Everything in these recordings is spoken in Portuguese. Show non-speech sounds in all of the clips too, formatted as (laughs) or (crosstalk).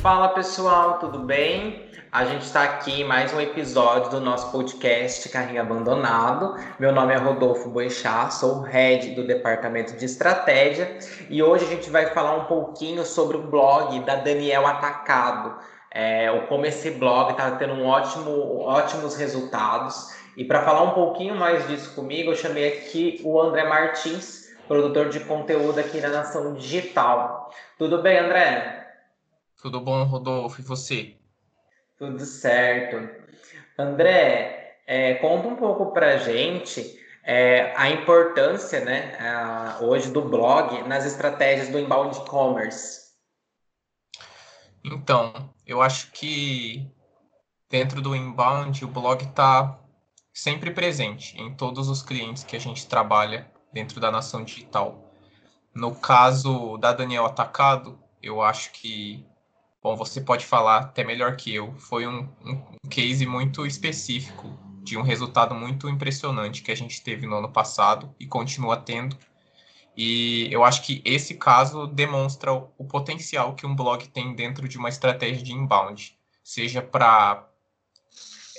Fala pessoal, tudo bem? A gente está aqui em mais um episódio do nosso podcast Carrinho Abandonado. Meu nome é Rodolfo Boixá, sou o head do Departamento de Estratégia e hoje a gente vai falar um pouquinho sobre o blog da Daniel Atacado. É, como esse blog está tendo um ótimo, ótimos resultados. E para falar um pouquinho mais disso comigo, eu chamei aqui o André Martins, produtor de conteúdo aqui na Nação Digital. Tudo bem, André? Tudo bom, Rodolfo? E você? Tudo certo. André, é, conta um pouco para gente é, a importância, né, a, hoje do blog nas estratégias do inbound commerce. Então, eu acho que dentro do inbound o blog está sempre presente em todos os clientes que a gente trabalha dentro da nação digital. No caso da Daniel Atacado, eu acho que Bom, você pode falar até melhor que eu. Foi um, um case muito específico de um resultado muito impressionante que a gente teve no ano passado e continua tendo. E eu acho que esse caso demonstra o, potencial que um blog tem dentro de uma estratégia de inbound, seja para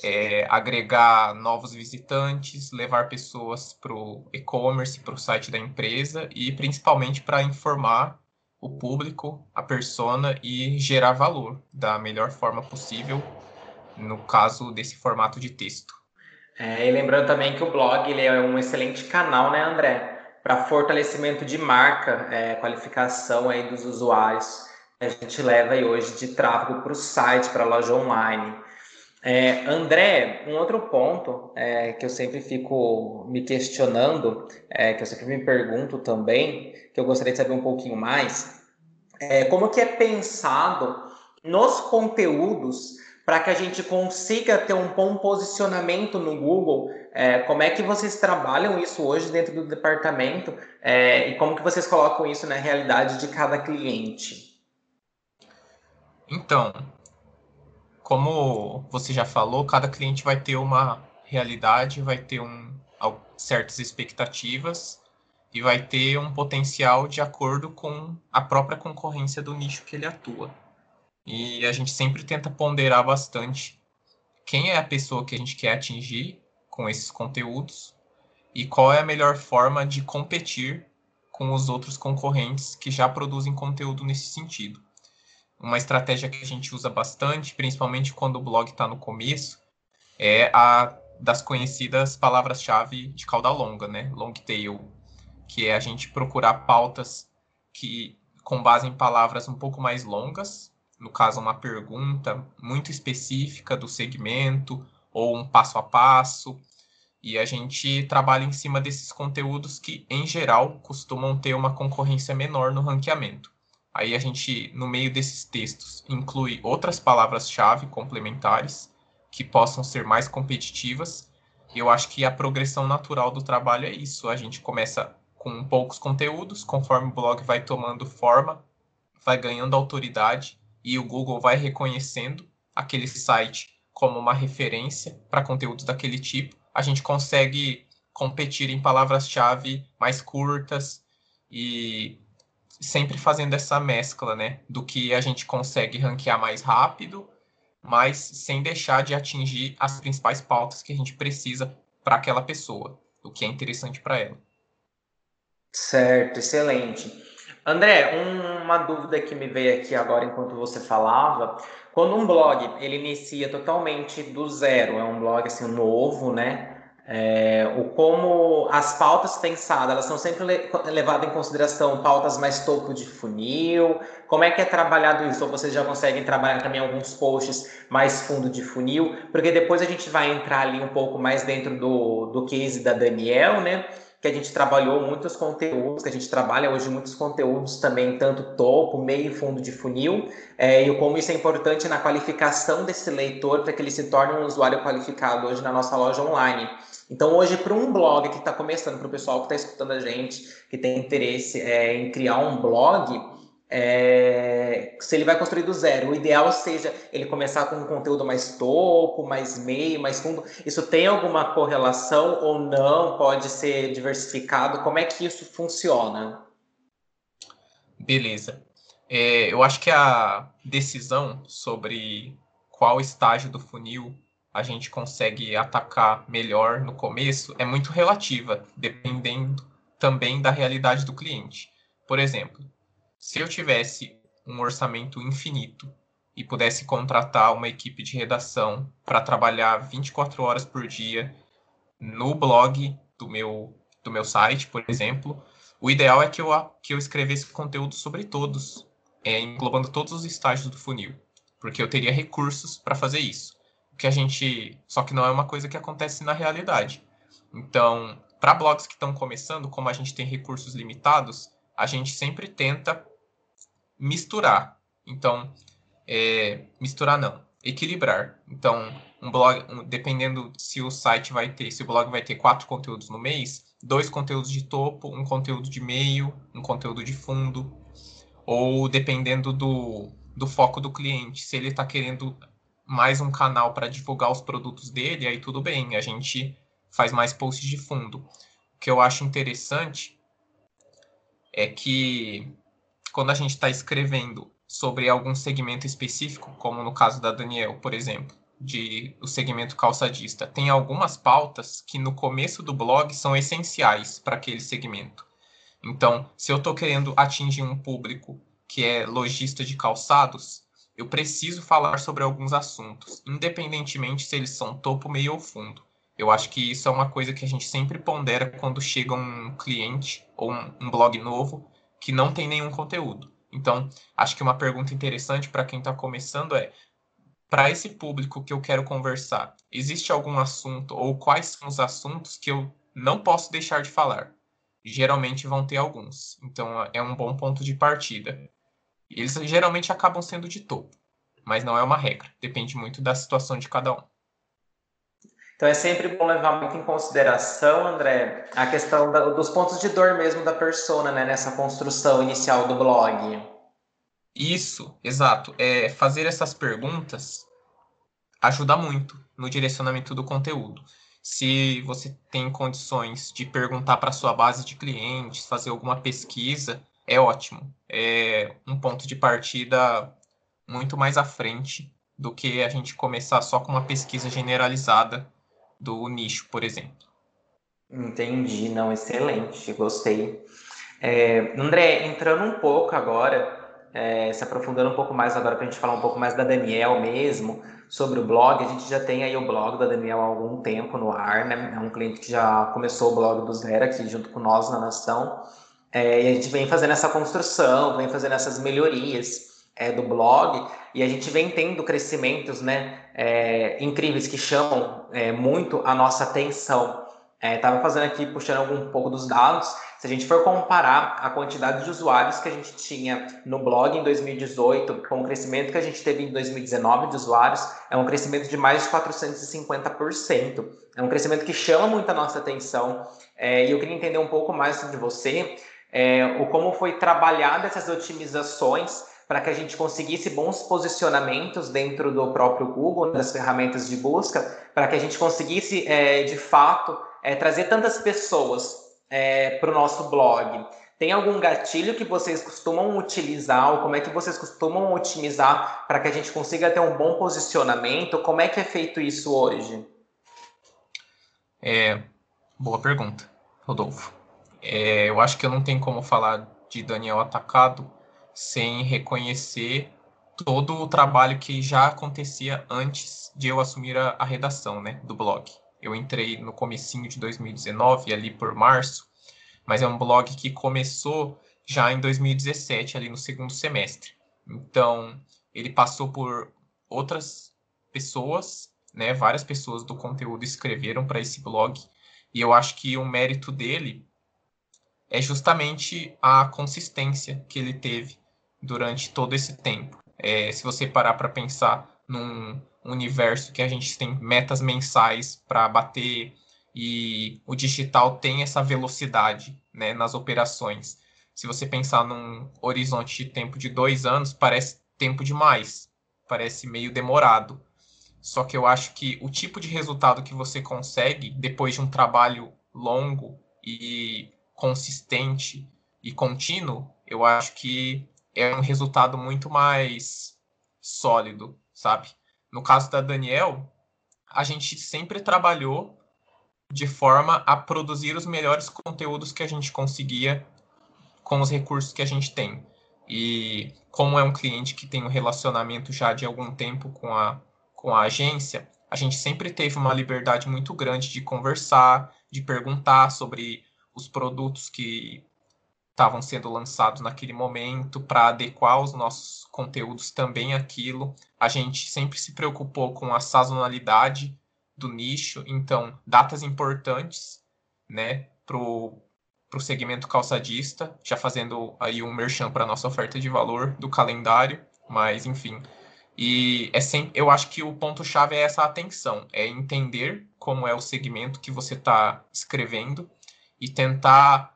é, agregar novos visitantes, levar pessoas para o e-commerce, para o site da empresa e principalmente para informar o público, a persona e gerar valor da melhor forma possível, no caso desse formato de texto. É, e lembrando também que o blog ele é um excelente canal, né, André? Para fortalecimento de marca, é, qualificação aí dos usuários. A gente leva aí hoje de tráfego para o site, para a loja online. É, André, um outro ponto é, que eu sempre fico me questionando, é, que eu sempre me pergunto também, que eu gostaria de saber um pouquinho mais, é como que é pensado nos conteúdos para que a gente consiga ter um bom posicionamento no Google. É, como é que vocês trabalham isso hoje dentro do departamento é, e como que vocês colocam isso na realidade de cada cliente? Então, como você já falou, cada cliente vai ter uma realidade, vai ter um, certas expectativas e vai ter um potencial de acordo com a própria concorrência do nicho que ele atua. E a gente sempre tenta ponderar bastante quem é a pessoa que a gente quer atingir com esses conteúdos e qual é a melhor forma de competir com os outros concorrentes que já produzem conteúdo nesse sentido uma estratégia que a gente usa bastante, principalmente quando o blog está no começo, é a das conhecidas palavras-chave de cauda longa, né? Long tail, que é a gente procurar pautas que com base em palavras um pouco mais longas, no caso uma pergunta muito específica do segmento ou um passo a passo, e a gente trabalha em cima desses conteúdos que em geral costumam ter uma concorrência menor no ranqueamento. Aí a gente, no meio desses textos, inclui outras palavras-chave complementares que possam ser mais competitivas. Eu acho que a progressão natural do trabalho é isso. A gente começa com poucos conteúdos, conforme o blog vai tomando forma, vai ganhando autoridade e o Google vai reconhecendo aquele site como uma referência para conteúdos daquele tipo, a gente consegue competir em palavras-chave mais curtas e sempre fazendo essa mescla, né? Do que a gente consegue ranquear mais rápido, mas sem deixar de atingir as principais pautas que a gente precisa para aquela pessoa, o que é interessante para ela. Certo, excelente. André, uma dúvida que me veio aqui agora enquanto você falava, quando um blog ele inicia totalmente do zero, é um blog assim novo, né? É, o como as pautas pensadas, elas são sempre levadas em consideração pautas mais topo de funil, como é que é trabalhado isso? Ou vocês já conseguem trabalhar também alguns posts mais fundo de funil? Porque depois a gente vai entrar ali um pouco mais dentro do, do case da Daniel, né? Que a gente trabalhou muitos conteúdos, que a gente trabalha hoje muitos conteúdos também, tanto topo, meio e fundo de funil, é, e como isso é importante na qualificação desse leitor para que ele se torne um usuário qualificado hoje na nossa loja online. Então, hoje, para um blog que está começando, para o pessoal que está escutando a gente, que tem interesse é, em criar um blog, é, se ele vai construir do zero, o ideal seja ele começar com um conteúdo mais topo, mais meio, mais fundo. Isso tem alguma correlação ou não? Pode ser diversificado? Como é que isso funciona? Beleza. É, eu acho que a decisão sobre qual estágio do funil a gente consegue atacar melhor no começo é muito relativa, dependendo também da realidade do cliente. Por exemplo, se eu tivesse um orçamento infinito e pudesse contratar uma equipe de redação para trabalhar 24 horas por dia no blog do meu, do meu site, por exemplo, o ideal é que eu, que eu escrevesse conteúdo sobre todos, é, englobando todos os estágios do funil, porque eu teria recursos para fazer isso que a gente. Só que não é uma coisa que acontece na realidade. Então, para blogs que estão começando, como a gente tem recursos limitados, a gente sempre tenta misturar. Então, é, misturar não, equilibrar. Então, um blog, um, dependendo se o site vai ter, se o blog vai ter quatro conteúdos no mês, dois conteúdos de topo, um conteúdo de meio, um conteúdo de fundo, ou dependendo do, do foco do cliente, se ele está querendo mais um canal para divulgar os produtos dele, aí tudo bem, a gente faz mais posts de fundo. O que eu acho interessante é que quando a gente está escrevendo sobre algum segmento específico, como no caso da Daniel, por exemplo, de o segmento calçadista, tem algumas pautas que no começo do blog são essenciais para aquele segmento. Então, se eu estou querendo atingir um público que é lojista de calçados, eu preciso falar sobre alguns assuntos, independentemente se eles são topo, meio ou fundo. Eu acho que isso é uma coisa que a gente sempre pondera quando chega um cliente ou um, um blog novo que não tem nenhum conteúdo. Então, acho que uma pergunta interessante para quem está começando é: para esse público que eu quero conversar, existe algum assunto ou quais são os assuntos que eu não posso deixar de falar? Geralmente vão ter alguns. Então, é um bom ponto de partida. Eles geralmente acabam sendo de topo, mas não é uma regra. Depende muito da situação de cada um. Então é sempre bom levar muito em consideração, André, a questão da, dos pontos de dor mesmo da persona, né, nessa construção inicial do blog. Isso, exato. É, fazer essas perguntas ajuda muito no direcionamento do conteúdo. Se você tem condições de perguntar para sua base de clientes, fazer alguma pesquisa, é ótimo. É um ponto de partida muito mais à frente do que a gente começar só com uma pesquisa generalizada do nicho, por exemplo. Entendi, não, excelente, gostei. É, André, entrando um pouco agora, é, se aprofundando um pouco mais agora para a gente falar um pouco mais da Daniel mesmo, sobre o blog, a gente já tem aí o blog da Daniel há algum tempo no ar, né? É um cliente que já começou o blog do zero aqui junto com nós na Nação. É, e a gente vem fazendo essa construção, vem fazendo essas melhorias é, do blog e a gente vem tendo crescimentos né, é, incríveis que chamam é, muito a nossa atenção. Estava é, fazendo aqui, puxando algum pouco dos dados. Se a gente for comparar a quantidade de usuários que a gente tinha no blog em 2018 com o crescimento que a gente teve em 2019 de usuários, é um crescimento de mais de 450%. É um crescimento que chama muito a nossa atenção. É, e eu queria entender um pouco mais sobre você é, o como foi trabalhada essas otimizações para que a gente conseguisse bons posicionamentos dentro do próprio Google, das ferramentas de busca, para que a gente conseguisse, é, de fato, é, trazer tantas pessoas é, para o nosso blog. Tem algum gatilho que vocês costumam utilizar, ou como é que vocês costumam otimizar para que a gente consiga ter um bom posicionamento? Como é que é feito isso hoje? É, boa pergunta, Rodolfo. É, eu acho que eu não tenho como falar de Daniel Atacado sem reconhecer todo o trabalho que já acontecia antes de eu assumir a, a redação né, do blog. Eu entrei no comecinho de 2019, ali por março, mas é um blog que começou já em 2017, ali no segundo semestre. Então, ele passou por outras pessoas, né, várias pessoas do conteúdo escreveram para esse blog, e eu acho que o mérito dele é justamente a consistência que ele teve durante todo esse tempo. É, se você parar para pensar num universo que a gente tem metas mensais para bater e o digital tem essa velocidade né, nas operações. Se você pensar num horizonte de tempo de dois anos, parece tempo demais, parece meio demorado. Só que eu acho que o tipo de resultado que você consegue depois de um trabalho longo e consistente e contínuo, eu acho que é um resultado muito mais sólido, sabe? No caso da Daniel, a gente sempre trabalhou de forma a produzir os melhores conteúdos que a gente conseguia com os recursos que a gente tem. E como é um cliente que tem um relacionamento já de algum tempo com a, com a agência, a gente sempre teve uma liberdade muito grande de conversar, de perguntar sobre os produtos que estavam sendo lançados naquele momento, para adequar os nossos conteúdos também àquilo. A gente sempre se preocupou com a sazonalidade do nicho, então, datas importantes, né, pro para o segmento calçadista, já fazendo aí um merchan para nossa oferta de valor do calendário, mas enfim. E é sempre, eu acho que o ponto-chave é essa atenção, é entender como é o segmento que você está escrevendo e tentar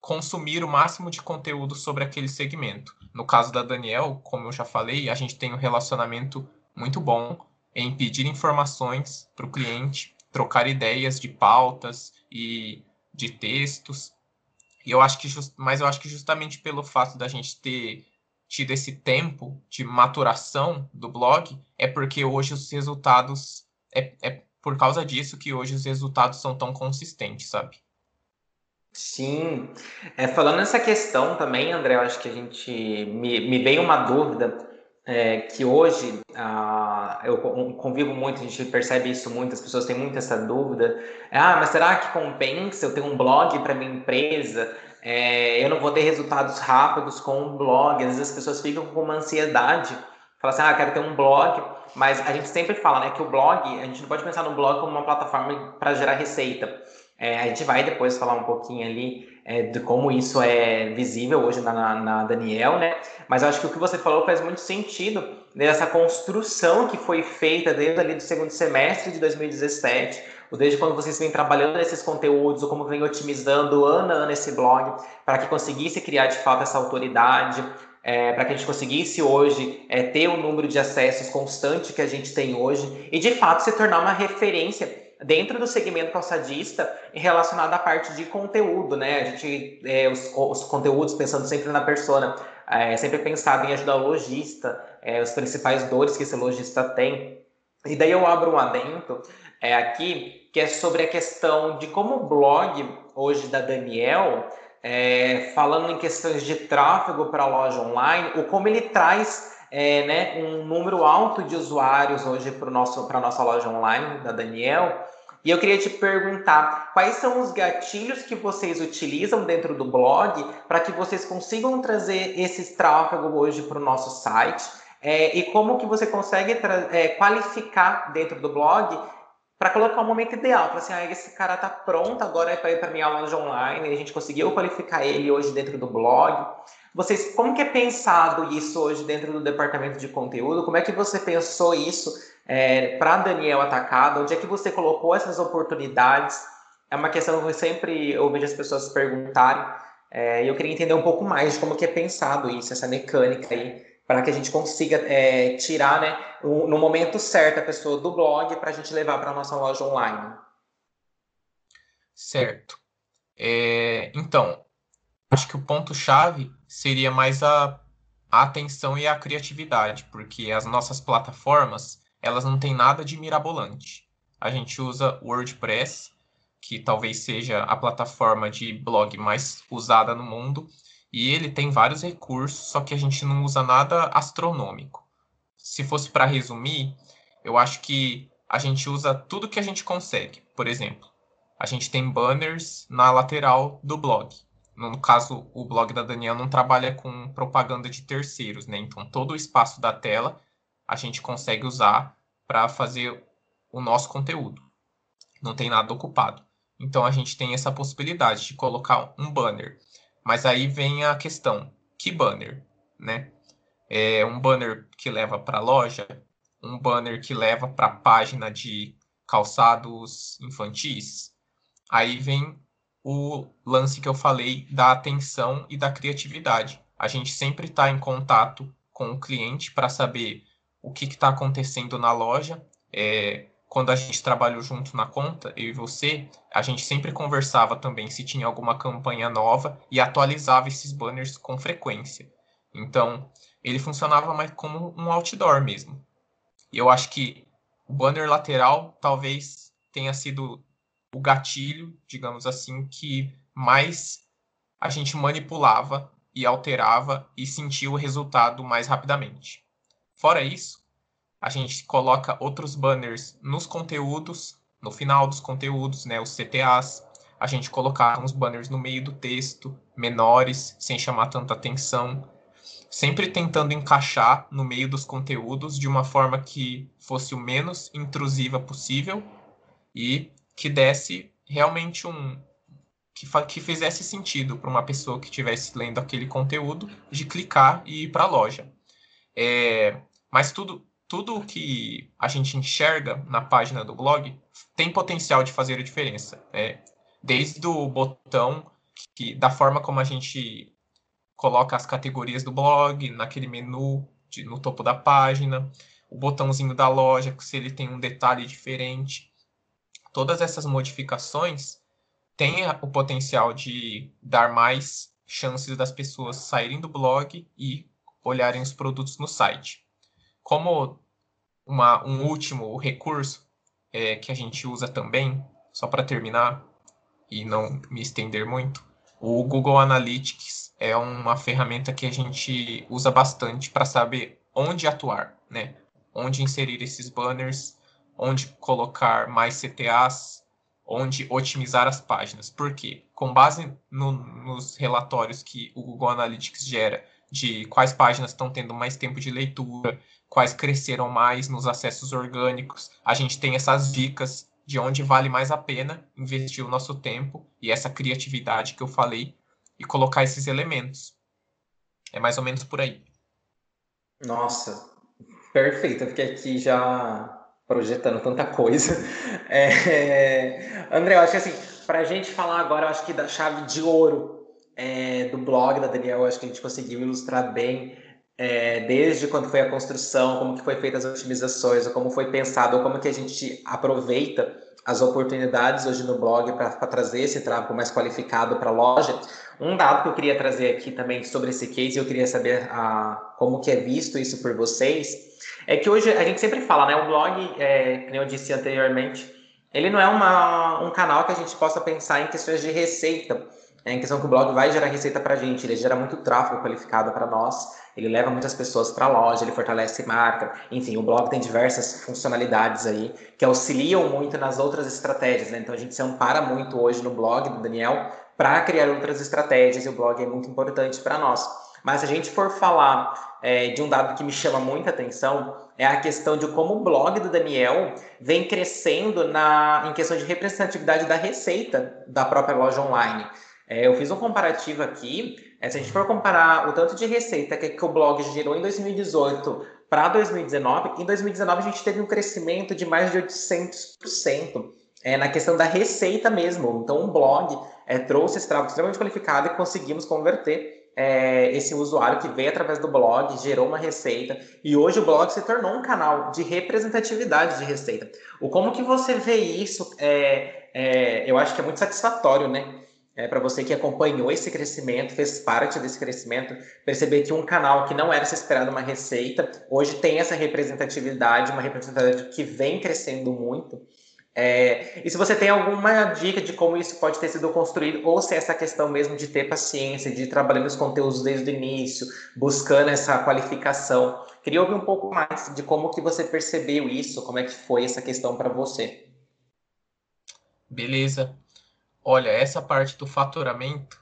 consumir o máximo de conteúdo sobre aquele segmento. No caso da Daniel, como eu já falei, a gente tem um relacionamento muito bom em pedir informações para o cliente, trocar ideias de pautas e de textos. E eu acho que just, mas eu acho que justamente pelo fato da gente ter tido esse tempo de maturação do blog, é porque hoje os resultados é, é por causa disso que hoje os resultados são tão consistentes, sabe? Sim. É, falando nessa questão também, André, eu acho que a gente me, me veio uma dúvida é, que hoje ah, eu convivo muito, a gente percebe isso muito, as pessoas têm muito essa dúvida. Ah, mas será que compensa eu ter um blog para minha empresa? É, eu não vou ter resultados rápidos com um blog. Às vezes as pessoas ficam com uma ansiedade, falam assim, ah, quero ter um blog, mas a gente sempre fala, né, que o blog, a gente não pode pensar no blog como uma plataforma para gerar receita. É, a gente vai depois falar um pouquinho ali é, de como isso é visível hoje na, na, Daniel, né? Mas acho que o que você falou faz muito sentido nessa construção que foi feita desde ali do segundo semestre de 2017, ou desde quando vocês vêm trabalhando nesses conteúdos, ou como vem otimizando ano a ano esse blog, para que conseguisse criar de fato essa autoridade, é, para que a gente conseguisse hoje é, ter o número de acessos constante que a gente tem hoje e de fato se tornar uma referência dentro do segmento calçadista relacionado à parte de conteúdo, né? A gente, é, os, os, conteúdos, pensando sempre na persona, é, sempre pensado em ajudar o lojista, é, os principais dores que esse lojista tem. E daí eu abro um adendo é, aqui, que é sobre a questão de como o blog hoje da Daniel, é, falando em questões de tráfego para a loja online, o como ele traz é, né, um número alto de usuários hoje para a nossa loja online da Daniel. E eu queria te perguntar quais são os gatilhos que vocês utilizam dentro do blog para que vocês consigam trazer esse tráfego hoje para o nosso site é, e como que você consegue é, qualificar dentro do blog para colocar o momento ideal, para assim, ah, esse cara tá pronto agora para ir para minha loja online, a gente conseguiu qualificar ele hoje dentro do blog. Vocês, como que é pensado isso hoje dentro do departamento de conteúdo? Como é que você pensou isso é, para Daniel Atacado? Onde é que você colocou essas oportunidades? É uma questão que eu sempre ouvi as pessoas perguntarem. É, e eu queria entender um pouco mais como que é pensado isso, essa mecânica aí, para que a gente consiga é, tirar, né, no momento certo a pessoa do blog para a gente levar para a nossa loja online. Certo. É, então, acho que o ponto-chave seria mais a, a atenção e a criatividade, porque as nossas plataformas, elas não têm nada de mirabolante. A gente usa WordPress, que talvez seja a plataforma de blog mais usada no mundo, e ele tem vários recursos, só que a gente não usa nada astronômico. Se fosse para resumir, eu acho que a gente usa tudo que a gente consegue. Por exemplo, a gente tem banners na lateral do blog no caso, o blog da Daniel não trabalha com propaganda de terceiros, né? Então, todo o espaço da tela a gente consegue usar para fazer o nosso conteúdo. Não tem nada ocupado. Então, a gente tem essa possibilidade de colocar um banner. Mas aí vem a questão: que banner, né? É um banner que leva para a loja, um banner que leva para a página de calçados infantis. Aí vem o lance que eu falei da atenção e da criatividade. A gente sempre está em contato com o cliente para saber o que está acontecendo na loja, é, quando a gente trabalhou junto na conta, eu e você, a gente sempre conversava também se tinha alguma campanha nova e atualizava esses banners com frequência. Então, ele funcionava mais como um outdoor mesmo. E eu acho que o banner lateral talvez tenha sido o gatilho, digamos assim, que mais a gente manipulava e alterava e sentia o resultado mais rapidamente. Fora isso, a gente coloca outros banners nos conteúdos, no final dos conteúdos, né, os CTAs. A gente colocar uns banners no meio do texto, menores, sem chamar tanta atenção, sempre tentando encaixar no meio dos conteúdos de uma forma que fosse o menos intrusiva possível e que desse realmente um que, que fizesse sentido para uma pessoa que estivesse lendo aquele conteúdo de clicar e ir para a loja. É, mas tudo tudo que a gente enxerga na página do blog tem potencial de fazer a diferença. Né? Desde o botão, que, da forma como a gente coloca as categorias do blog, naquele menu de, no topo da página, o botãozinho da loja, se ele tem um detalhe diferente. Todas essas modificações têm o potencial de dar mais chances das pessoas saírem do blog e olharem os produtos no site como uma, um último recurso é, que a gente usa também, só para terminar e não me estender muito, o Google Analytics é uma ferramenta que a gente usa bastante para saber onde atuar, né? Onde inserir esses banners, onde colocar mais CTAs, onde otimizar as páginas. Por quê? Com base no, nos relatórios que o Google Analytics gera de quais páginas estão tendo mais tempo de leitura, quais cresceram mais nos acessos orgânicos. A gente tem essas dicas de onde vale mais a pena investir o nosso tempo e essa criatividade que eu falei e colocar esses elementos. É mais ou menos por aí. Nossa, perfeito. Eu fiquei aqui já projetando tanta coisa. (laughs) É... André, eu acho que assim, para a gente falar agora, eu acho que da chave de ouro é, do blog da Daniel, acho que a gente conseguiu ilustrar bem é, desde quando foi a construção, como que foi feitas as otimizações, ou como foi pensado, ou como que a gente aproveita as oportunidades hoje no blog para trazer esse tráfego mais qualificado para a loja. Um dado que eu queria trazer aqui também sobre esse case, eu queria saber a, como que é visto isso por vocês, é que hoje a gente sempre fala, né, o blog, é, como eu disse anteriormente, ele não é uma, um canal que a gente possa pensar em questões de receita, é em questão que o blog vai gerar receita para a gente, ele gera muito tráfego qualificado para nós, ele leva muitas pessoas para a loja, ele fortalece marca, enfim, o blog tem diversas funcionalidades aí que auxiliam muito nas outras estratégias, né? Então a gente se ampara muito hoje no blog do Daniel para criar outras estratégias e o blog é muito importante para nós. Mas se a gente for falar é, de um dado que me chama muita atenção, é a questão de como o blog do Daniel vem crescendo na, em questão de representatividade da receita da própria loja online. É, eu fiz um comparativo aqui. É, se a gente for comparar o tanto de receita que, que o blog gerou em 2018 para 2019, em 2019 a gente teve um crescimento de mais de 800% é, na questão da receita mesmo. Então, o blog é, trouxe esse trabalho extremamente qualificado e conseguimos converter é, esse usuário que veio através do blog, gerou uma receita e hoje o blog se tornou um canal de representatividade de receita. O como que você vê isso? É, é, eu acho que é muito satisfatório, né? é, para você que acompanhou esse crescimento, fez parte desse crescimento, perceber que um canal que não era se esperado uma receita, hoje tem essa representatividade, uma representatividade que vem crescendo muito. É, e se você tem alguma dica de como isso pode ter sido construído, ou se é essa questão mesmo de ter paciência, de ir trabalhando os conteúdos desde o início, buscando essa qualificação, queria ouvir um pouco mais de como que você percebeu isso, como é que foi essa questão para você. Beleza. Olha, essa parte do faturamento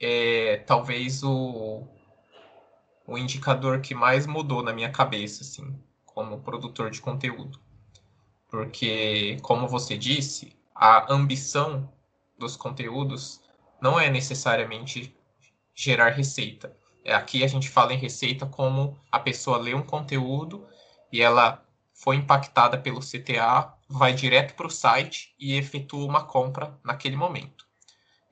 é talvez o, o indicador que mais mudou na minha cabeça, assim, como produtor de conteúdo. Porque, como você disse, a ambição dos conteúdos não é necessariamente gerar receita. É, aqui a gente fala em receita como a pessoa lê um conteúdo e ela foi impactada pelo CTA, vai direto para o site e efetua uma compra naquele momento.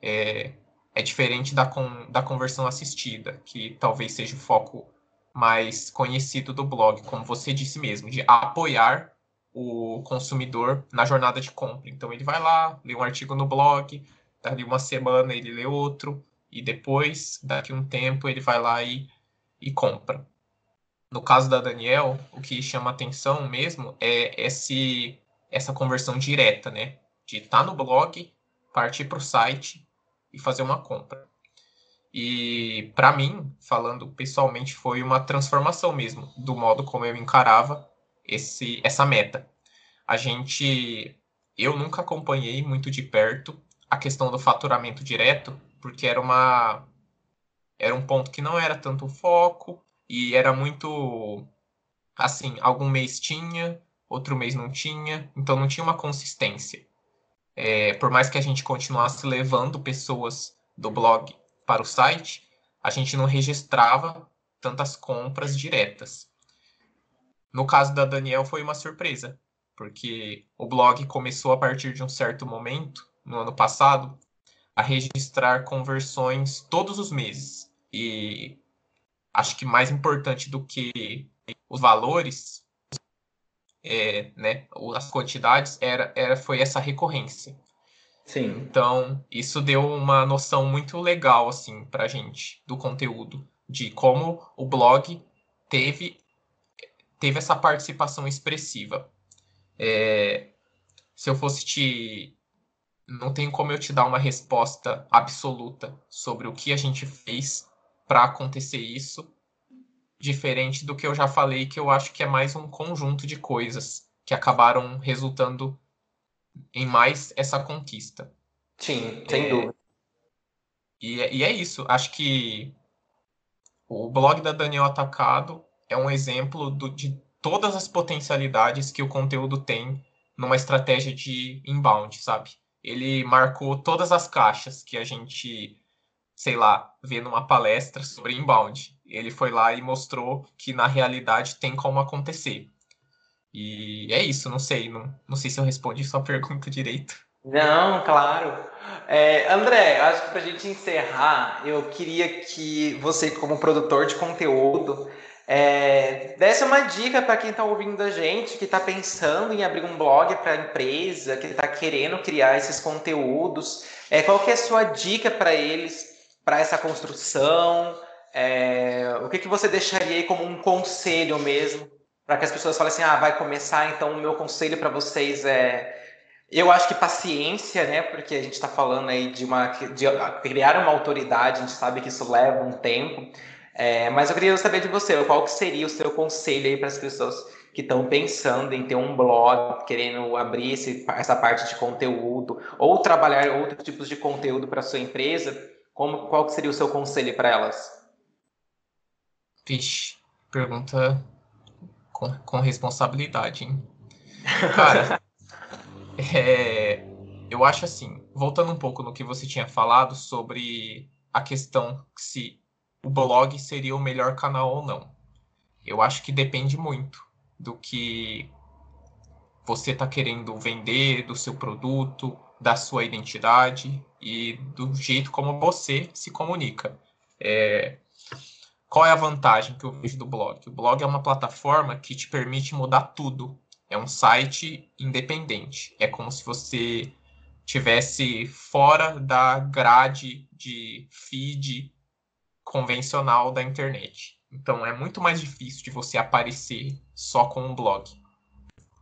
É, é diferente da, com, da conversão assistida, que talvez seja o foco mais conhecido do blog, como você disse mesmo, de apoiar o consumidor na jornada de compra. Então ele vai lá, lê um artigo no blog, dali uma semana ele lê outro, e depois, daqui um tempo, ele vai lá e, e compra. No caso da Daniel, o que chama atenção mesmo é esse, essa conversão direta, né? De estar tá no blog, partir para o site e fazer uma compra. E para mim, falando pessoalmente, foi uma transformação mesmo do modo como eu encarava esse, essa meta. A gente, eu nunca acompanhei muito de perto a questão do faturamento direto, porque era uma era um ponto que não era tanto foco e era muito assim, algum mês tinha, outro mês não tinha, então não tinha uma consistência. É, por mais que a gente continuasse levando pessoas do blog para o site, a gente não registrava tantas compras diretas. No caso da Daniel foi uma surpresa, porque o blog começou a partir de um certo momento, no ano passado, a registrar conversões todos os meses. E acho que mais importante do que os valores, é, né, as quantidades, era, era, foi essa recorrência. Sim. Então, isso deu uma noção muito legal, assim, pra gente, do conteúdo, de como o blog teve teve essa participação expressiva. É, se eu fosse te. Não tem como eu te dar uma resposta absoluta sobre o que a gente fez para acontecer isso, diferente do que eu já falei, que eu acho que é mais um conjunto de coisas que acabaram resultando em mais essa conquista. Sim, sem é, dúvida. E, é, e é isso. Acho que o blog da Daniel Atacado é um exemplo do, de todas as potencialidades que o conteúdo tem numa estratégia de inbound, sabe? Ele marcou todas as caixas que a gente, sei lá, vê numa palestra sobre inbound. Ele foi lá e mostrou que na realidade tem como acontecer. E é isso, não sei, não, não sei se eu respondi sua (laughs) pergunta direito. Não, claro. É, André, acho que para a gente encerrar, eu queria que você, como produtor de conteúdo, é, desse uma dica para quem está ouvindo a gente, que está pensando em abrir um blog para a empresa, que está querendo criar esses conteúdos. É, qual que é a sua dica para eles, para essa construção? É, o que, que você deixaria aí como um conselho mesmo, para que as pessoas falem assim, ah, vai começar, então o meu conselho para vocês é... Eu acho que paciência, né? Porque a gente está falando aí de, uma, de criar uma autoridade, a gente sabe que isso leva um tempo. É, mas eu queria saber de você, qual que seria o seu conselho aí para as pessoas que estão pensando em ter um blog, querendo abrir esse, essa parte de conteúdo, ou trabalhar outros tipos de conteúdo para sua empresa, como, qual que seria o seu conselho para elas? Vixe, pergunta com, com responsabilidade, hein? Cara, (laughs) é, eu acho assim, voltando um pouco no que você tinha falado sobre a questão se o blog seria o melhor canal ou não. Eu acho que depende muito do que você está querendo vender, do seu produto, da sua identidade e do jeito como você se comunica. É... Qual é a vantagem que eu vejo do blog? O blog é uma plataforma que te permite mudar tudo. É um site independente. É como se você tivesse fora da grade de feed convencional da internet. Então é muito mais difícil de você aparecer só com um blog.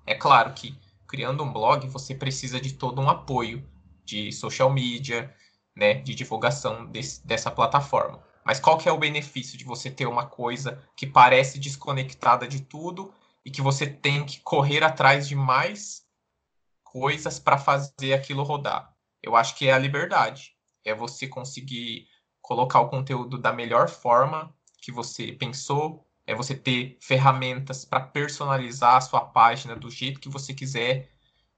É claro que criando um blog você precisa de todo um apoio de social media, né, de divulgação desse, dessa plataforma. Mas qual que é o benefício de você ter uma coisa que parece desconectada de tudo e que você tem que correr atrás de mais coisas para fazer aquilo rodar? Eu acho que é a liberdade. É você conseguir colocar o conteúdo da melhor forma que você pensou, é você ter ferramentas para personalizar a sua página do jeito que você quiser,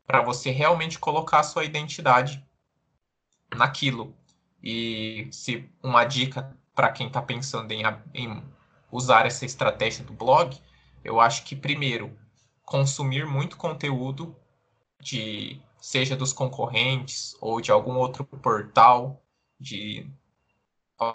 para você realmente colocar a sua identidade naquilo. E se uma dica para quem está pensando em, em usar essa estratégia do blog, eu acho que primeiro consumir muito conteúdo de seja dos concorrentes ou de algum outro portal de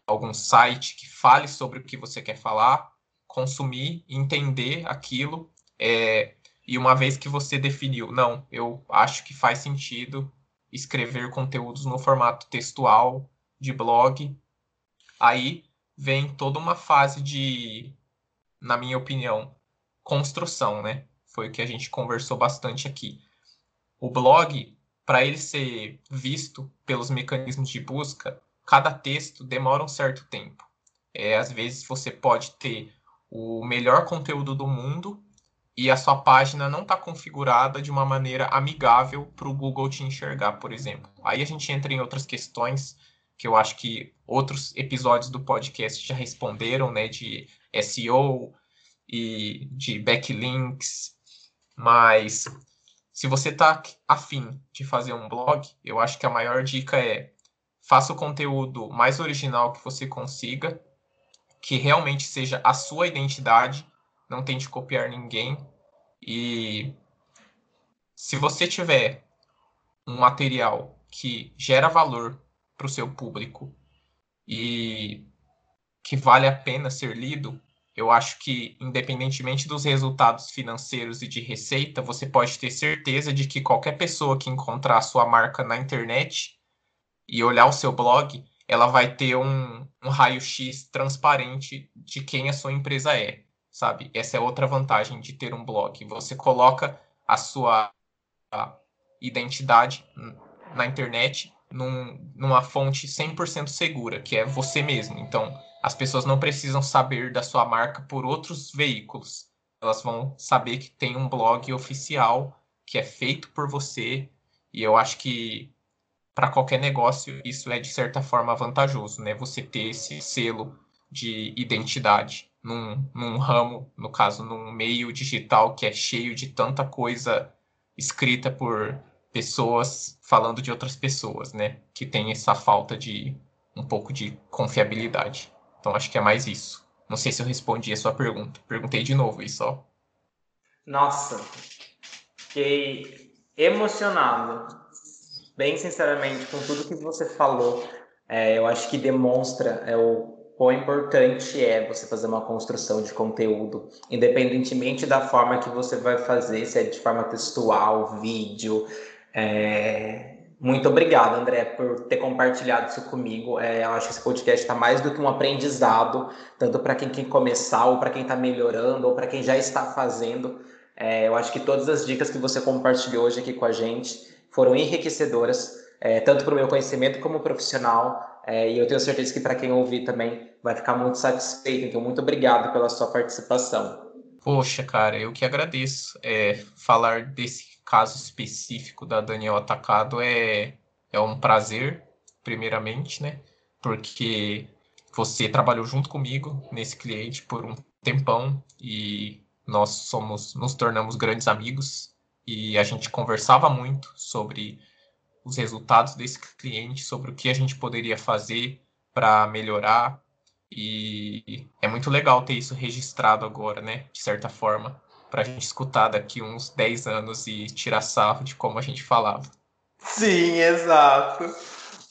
algum site que fale sobre o que você quer falar, consumir, entender aquilo, é, E uma vez que você definiu, não, eu acho que faz sentido escrever conteúdos no formato textual de blog, aí vem toda uma fase de, na minha opinião, construção, né? Foi o que a gente conversou bastante aqui. O blog, para ele ser visto pelos mecanismos de busca, cada texto demora um certo tempo. É, às vezes você pode ter o melhor conteúdo do mundo e a sua página não está configurada de uma maneira amigável para o Google te enxergar, por exemplo. Aí a gente entra em outras questões que eu acho que outros episódios do podcast já responderam, né, de SEO e de backlinks, mas se você está afim de fazer um blog, eu acho que a maior dica é faça o conteúdo mais original que você consiga, que realmente seja a sua identidade não tente copiar ninguém. E se você tiver um material que gera valor para o seu público e que vale a pena ser lido, eu acho que, independentemente dos resultados financeiros e de receita, você pode ter certeza de que qualquer pessoa que encontrar a sua marca na internet e olhar o seu blog, ela vai ter um, um raio-x transparente de quem a sua empresa é sabe? Essa é outra vantagem de ter um blog. Você coloca a sua identidade na internet num, numa fonte 100% segura, que é você mesmo. Então, as pessoas não precisam saber da sua marca por outros veículos. Elas vão saber que tem um blog oficial que é feito por você. E eu acho que para qualquer negócio isso é de certa forma vantajoso, né? Você ter esse selo de identidade num, num ramo, no caso, num meio digital que é cheio de tanta coisa escrita por pessoas falando de outras pessoas, né? Que tem essa falta de um pouco de confiabilidade. Então acho que é mais isso. Não sei se eu respondi a sua pergunta. Perguntei de novo isso, ó. Nossa, fiquei emocionado. Bem sinceramente, com tudo que você falou. É, eu acho que demonstra é, o quão importante é você fazer uma construção de conteúdo, independentemente da forma que você vai fazer, se é de forma textual, vídeo. É... Muito obrigado, André, por ter compartilhado isso comigo. É, eu acho que esse podcast está mais do que um aprendizado, tanto para quem quer começar, ou para quem está melhorando, ou para quem já está fazendo. É, eu acho que todas as dicas que você compartilhou hoje aqui com a gente foram enriquecedoras, é, tanto para o meu conhecimento como profissional, é, e eu tenho certeza que para quem ouvir também vai ficar muito satisfeito. Então, muito obrigado pela sua participação. Poxa, cara, eu que agradeço. É, falar desse caso específico da Daniel Atacado é, é um prazer, primeiramente, né? Porque você trabalhou junto comigo nesse cliente por um tempão e nós somos, nos tornamos grandes amigos e a gente conversava muito sobre os resultados desse cliente, sobre o que a gente poderia fazer para melhorar. E é muito legal ter isso registrado agora, né? De certa forma, para a gente escutar daqui uns 10 anos e tirar sarro de como a gente falava. Sim, exato.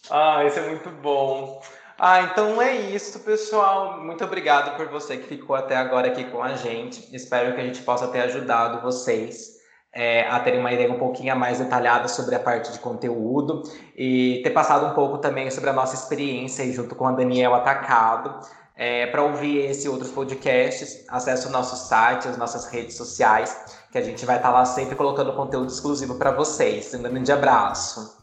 Ah, isso é muito bom. Ah, então é isso, pessoal. Muito obrigado por você que ficou até agora aqui com a gente. Espero que a gente possa ter ajudado vocês é, a terem uma ideia um pouquinho mais detalhada sobre a parte de conteúdo e ter passado um pouco também sobre a nossa experiência junto com a Daniel Atacado. É, Para ouvir esse e outros podcasts, acesse o nosso site, as nossas redes sociais, que a gente vai estar tá lá sempre colocando conteúdo exclusivo para vocês. Um grande abraço.